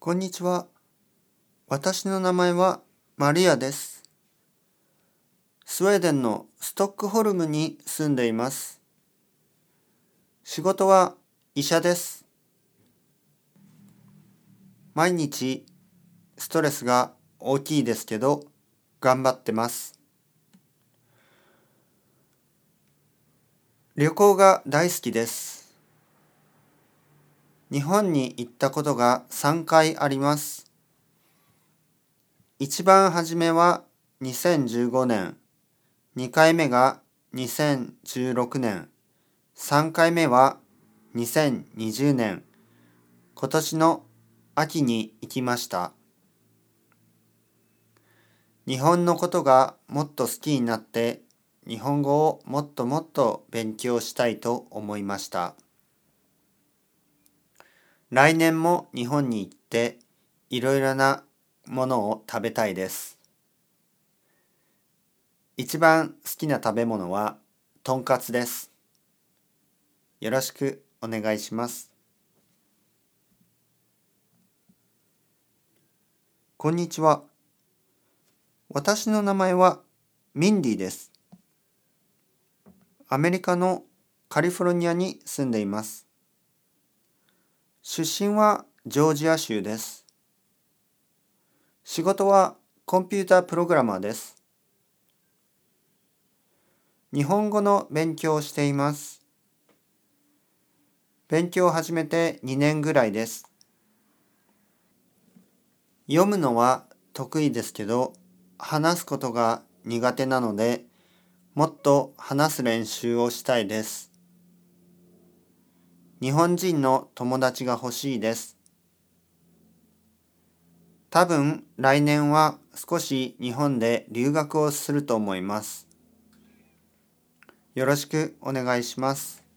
こんにちは。私の名前はマリアです。スウェーデンのストックホルムに住んでいます。仕事は医者です。毎日ストレスが大きいですけど頑張ってます。旅行が大好きです。日本に行ったことが3回あります。一番初めは2015年、2回目が2016年、3回目は2020年、今年の秋に行きました。日本のことがもっと好きになって、日本語をもっともっと勉強したいと思いました。来年も日本に行っていろいろなものを食べたいです。一番好きな食べ物はとんかつです。よろしくお願いします。こんにちは。私の名前はミンディです。アメリカのカリフォルニアに住んでいます。出身はジョージア州です。仕事はコンピュータープログラマーです。日本語の勉強をしています。勉強を始めて2年ぐらいです。読むのは得意ですけど、話すことが苦手なので、もっと話す練習をしたいです。日本人の友達が欲しいです。多分来年は少し日本で留学をすると思います。よろしくお願いします。